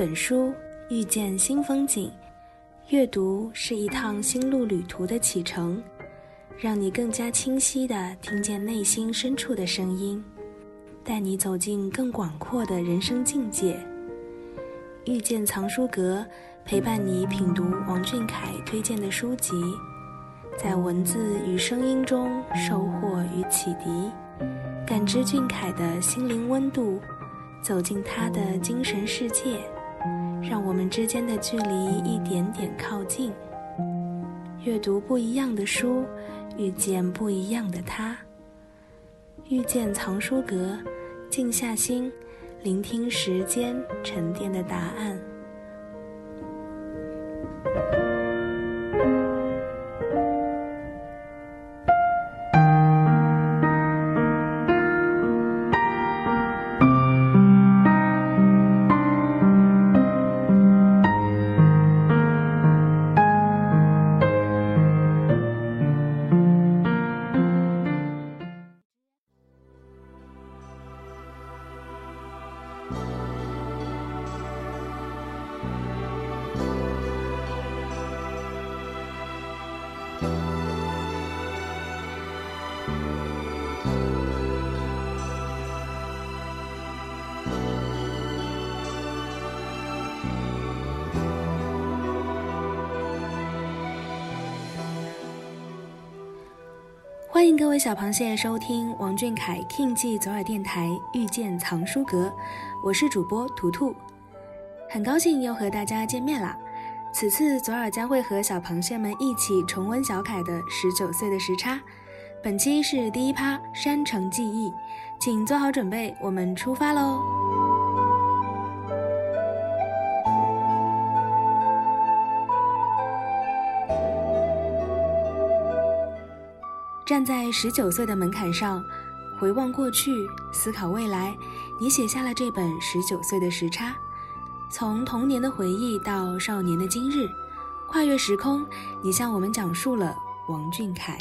本书，遇见新风景。阅读是一趟心路旅途的启程，让你更加清晰地听见内心深处的声音，带你走进更广阔的人生境界。遇见藏书阁，陪伴你品读王俊凯推荐的书籍，在文字与声音中收获与启迪，感知俊凯的心灵温度。走进他的精神世界，让我们之间的距离一点点靠近。阅读不一样的书，遇见不一样的他。遇见藏书阁，静下心，聆听时间沉淀的答案。欢迎各位小螃蟹收听王俊凯 King 记左耳电台遇见藏书阁，我是主播图图，很高兴又和大家见面啦。此次左耳将会和小螃蟹们一起重温小凯的十九岁的时差，本期是第一趴山城记忆，请做好准备，我们出发喽。站在十九岁的门槛上，回望过去，思考未来，你写下了这本《十九岁的时差》，从童年的回忆到少年的今日，跨越时空，你向我们讲述了王俊凯。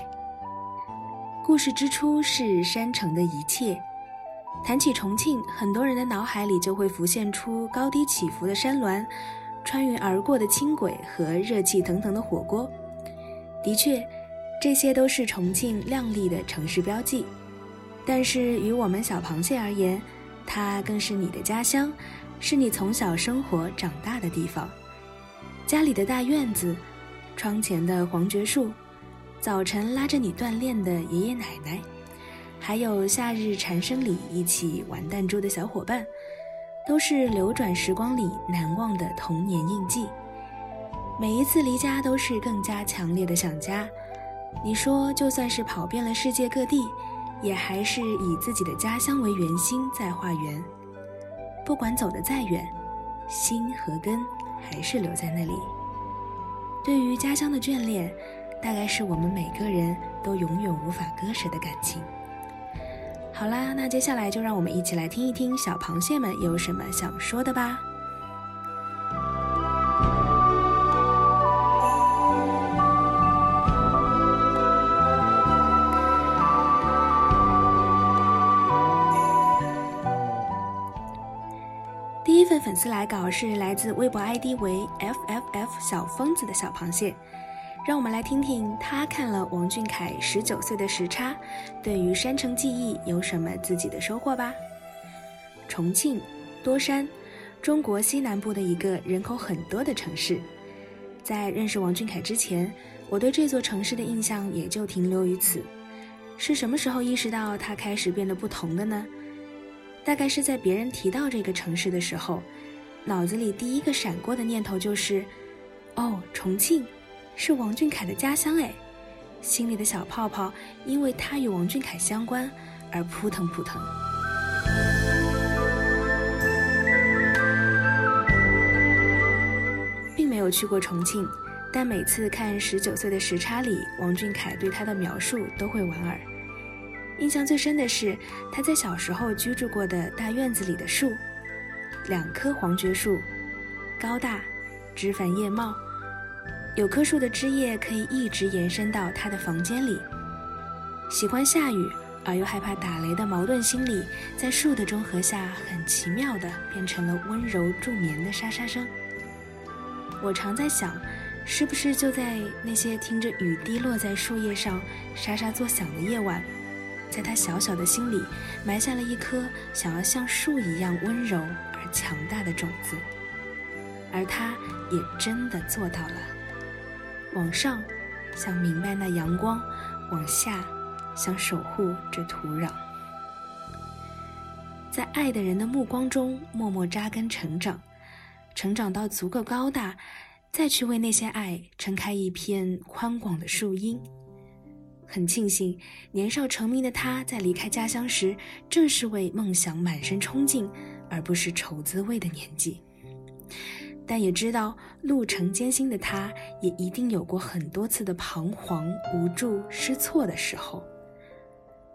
故事之初是山城的一切。谈起重庆，很多人的脑海里就会浮现出高低起伏的山峦，穿云而过的轻轨和热气腾腾的火锅。的确。这些都是重庆亮丽的城市标记，但是于我们小螃蟹而言，它更是你的家乡，是你从小生活长大的地方。家里的大院子，窗前的黄桷树，早晨拉着你锻炼的爷爷奶奶，还有夏日蝉声里一起玩弹珠的小伙伴，都是流转时光里难忘的童年印记。每一次离家，都是更加强烈的想家。你说，就算是跑遍了世界各地，也还是以自己的家乡为圆心在画圆。不管走得再远，心和根还是留在那里。对于家乡的眷恋，大概是我们每个人都永远无法割舍的感情。好啦，那接下来就让我们一起来听一听小螃蟹们有什么想说的吧。粉丝来稿是来自微博 ID 为 fff 小疯子的小螃蟹，让我们来听听他看了王俊凯十九岁的时差，对于山城记忆有什么自己的收获吧。重庆多山，中国西南部的一个人口很多的城市。在认识王俊凯之前，我对这座城市的印象也就停留于此。是什么时候意识到它开始变得不同的呢？大概是在别人提到这个城市的时候，脑子里第一个闪过的念头就是：哦，重庆，是王俊凯的家乡哎！心里的小泡泡因为他与王俊凯相关而扑腾扑腾。并没有去过重庆，但每次看《十九岁的时差》里王俊凯对他的描述都会莞尔。印象最深的是他在小时候居住过的大院子里的树，两棵黄桷树，高大，枝繁叶茂，有棵树的枝叶可以一直延伸到他的房间里。喜欢下雨，而又害怕打雷的矛盾心理，在树的中和下，很奇妙的变成了温柔助眠的沙沙声。我常在想，是不是就在那些听着雨滴落在树叶上沙沙作响的夜晚，在他小小的心里埋下了一颗想要像树一样温柔强大的种子，而他也真的做到了。往上，想明白那阳光；往下。想守护这土壤，在爱的人的目光中默默扎根成长，成长到足够高大，再去为那些爱撑开一片宽广的树荫。很庆幸，年少成名的他在离开家乡时，正是为梦想满身冲劲，而不是愁滋味的年纪。但也知道路程艰辛的他，也一定有过很多次的彷徨、无助、失措的时候。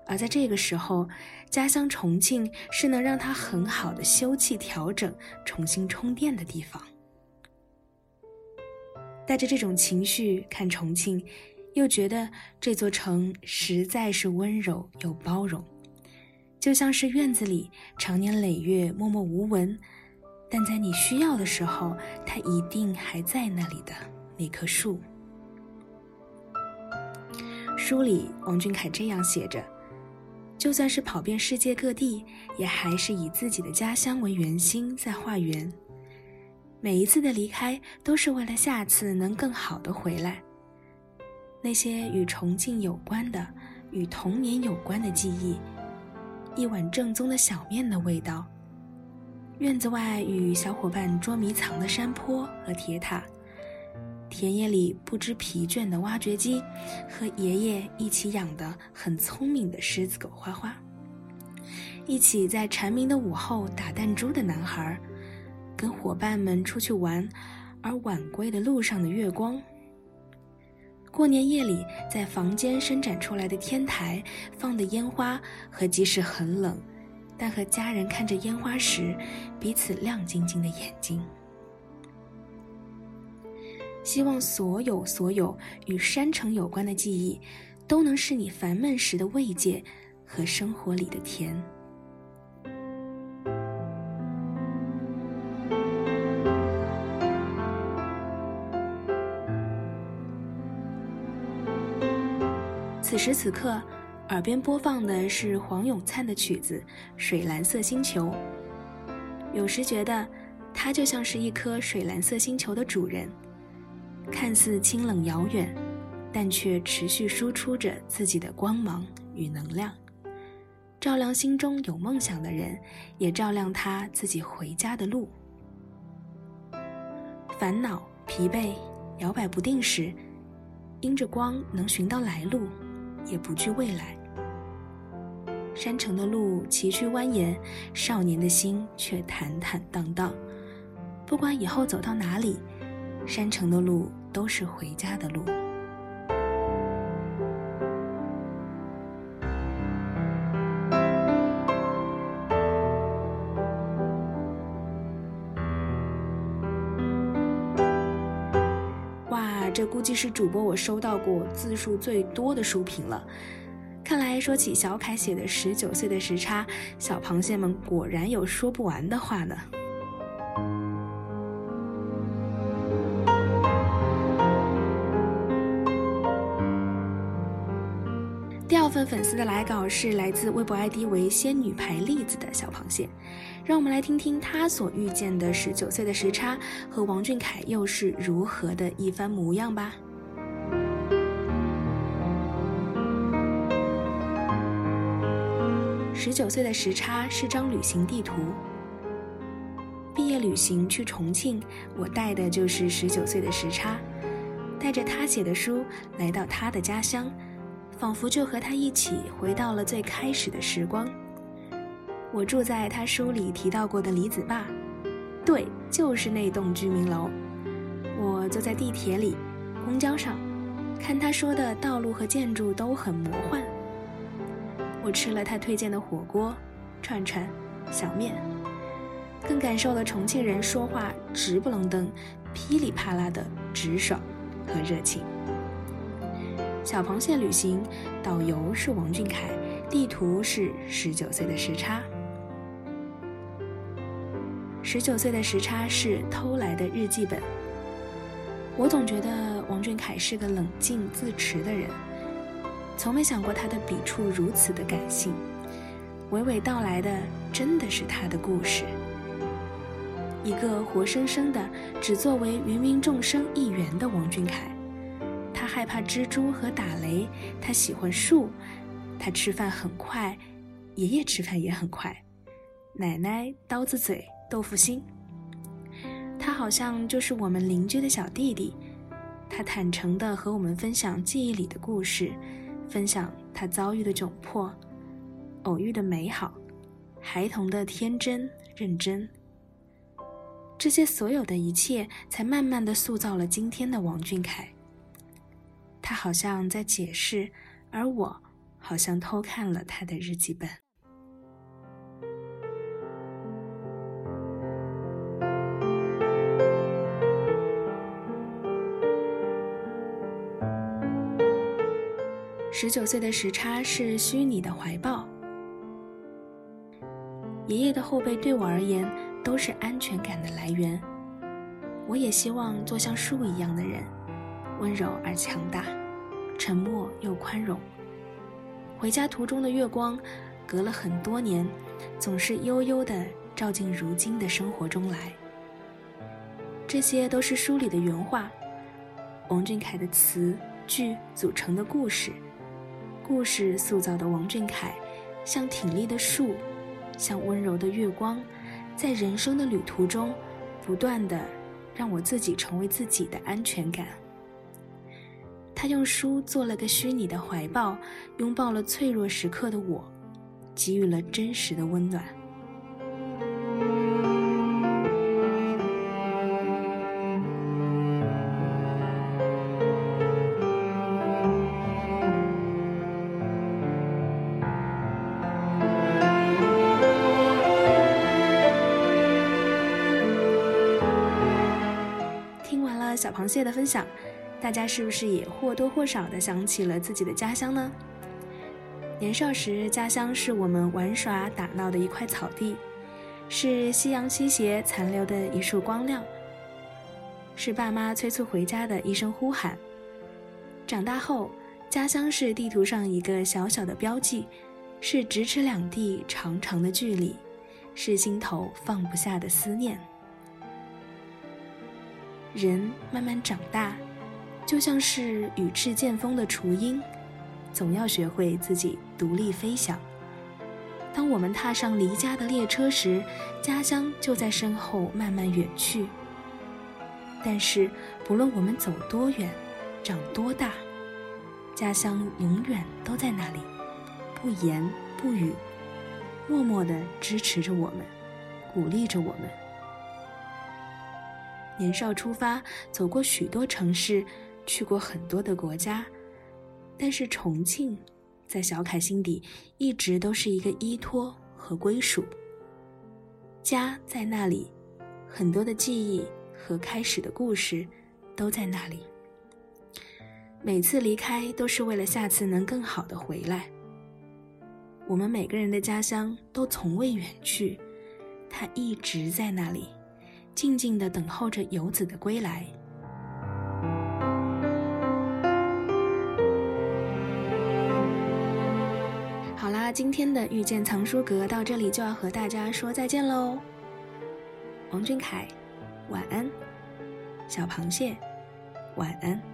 而在这个时候，家乡重庆是能让他很好的休憩、调整、重新充电的地方。带着这种情绪看重庆，又觉得这座城实在是温柔又包容，就像是院子里常年累月默默无闻，但在你需要的时候，它一定还在那里的那棵树。书里王俊凯这样写着。就算是跑遍世界各地，也还是以自己的家乡为圆心在画圆。每一次的离开，都是为了下次能更好的回来。那些与重庆有关的、与童年有关的记忆，一碗正宗的小面的味道，院子外与小伙伴捉迷藏的山坡和铁塔。田野里不知疲倦的挖掘机，和爷爷一起养的很聪明的狮子狗花花，一起在蝉鸣的午后打弹珠的男孩，跟伙伴们出去玩，而晚归的路上的月光。过年夜里在房间伸展出来的天台放的烟花，和即使很冷，但和家人看着烟花时彼此亮晶晶的眼睛。希望所有所有与山城有关的记忆，都能是你烦闷时的慰藉和生活里的甜。时此刻，耳边播放的是黄永灿的曲子《水蓝色星球》。有时觉得，他就像是一颗水蓝色星球的主人。看似清冷遥远，但却持续输出着自己的光芒与能量，照亮心中有梦想的人，也照亮他自己回家的路。烦恼、疲惫、摇摆不定时，因着光能寻到来路，也不惧未来。山城的路崎岖蜿蜒，少年的心却坦坦荡荡。不管以后走到哪里。山城的路都是回家的路。是主播我收到过字数最多的书评了。看来说起小凯写的《十九岁的时差》，小螃蟹们果然有说不完的话呢。份粉丝的来稿是来自微博 ID 为“仙女牌栗子”的小螃蟹，让我们来听听他所遇见的十九岁的时差和王俊凯又是如何的一番模样吧。十九岁的时差是张旅行地图，毕业旅行去重庆，我带的就是十九岁的时差，带着他写的书来到他的家乡。仿佛就和他一起回到了最开始的时光。我住在他书里提到过的李子坝，对，就是那栋居民楼。我坐在地铁里、公交上，看他说的道路和建筑都很魔幻。我吃了他推荐的火锅、串串、小面，更感受了重庆人说话直不愣登、噼里啪啦的直爽和热情。小螃蟹旅行，导游是王俊凯，地图是十九岁的时差。十九岁的时差是偷来的日记本。我总觉得王俊凯是个冷静自持的人，从没想过他的笔触如此的感性，娓娓道来的真的是他的故事。一个活生生的只作为芸芸众生一员的王俊凯，害怕蜘蛛和打雷，他喜欢树，他吃饭很快，爷爷吃饭也很快，奶奶刀子嘴豆腐心。他好像就是我们邻居的小弟弟，他坦诚地和我们分享记忆里的故事，分享他遭遇的窘迫、偶遇的美好、孩童的天真认真。这些所有的一切，才慢慢的塑造了今天的王俊凯。他好像在解释，而我好像偷看了他的日记本。十九岁的时差是虚拟的怀抱。爷爷的后背对我而言都是安全感的来源。我也希望做像树一样的人，温柔而强大，沉默又宽容。回家途中的月光，隔了很多年，总是悠悠地照进如今的生活中来。这些都是书里的原话，王俊凯的词句组成的故事。故事塑造的王俊凯，像挺立的树，像温柔的月光，在人生的旅途中，不断的让我自己成为自己的安全感。他用书做了个虚拟的怀抱，拥抱了脆弱时刻的我，给予了真实的温暖。听完了小螃蟹的分享，大家是不是也或多或少的想起了自己的家乡呢？年少时，家乡是我们玩耍打闹的一块草地，是夕阳西斜残留的一束光亮，是爸妈催促回家的一声呼喊。长大后，家乡是地图上一个小小的标记，是咫尺两地长长的距离，是心头放不下的思念。人慢慢长大，就像是羽翅渐丰的雏鹰，总要学会自己独立飞翔。当我们踏上离家的列车时，家乡就在身后慢慢远去。但是，不论我们走多远，长多大，家乡永远都在那里，不言不语，默默地支持着我们，鼓励着我们。年少出发，走过许多城市，去过很多的国家，但是重庆，在小凯心底一直都是一个依托和归属。家在那里，很多的记忆和开始的故事都在那里。每次离开都是为了下次能更好的回来。我们每个人的家乡都从未远去，它一直在那里。静静地等候着游子的归来。今天的遇见藏书阁到这里就要和大家说再见喽。王俊凯，晚安。小螃蟹，晚安。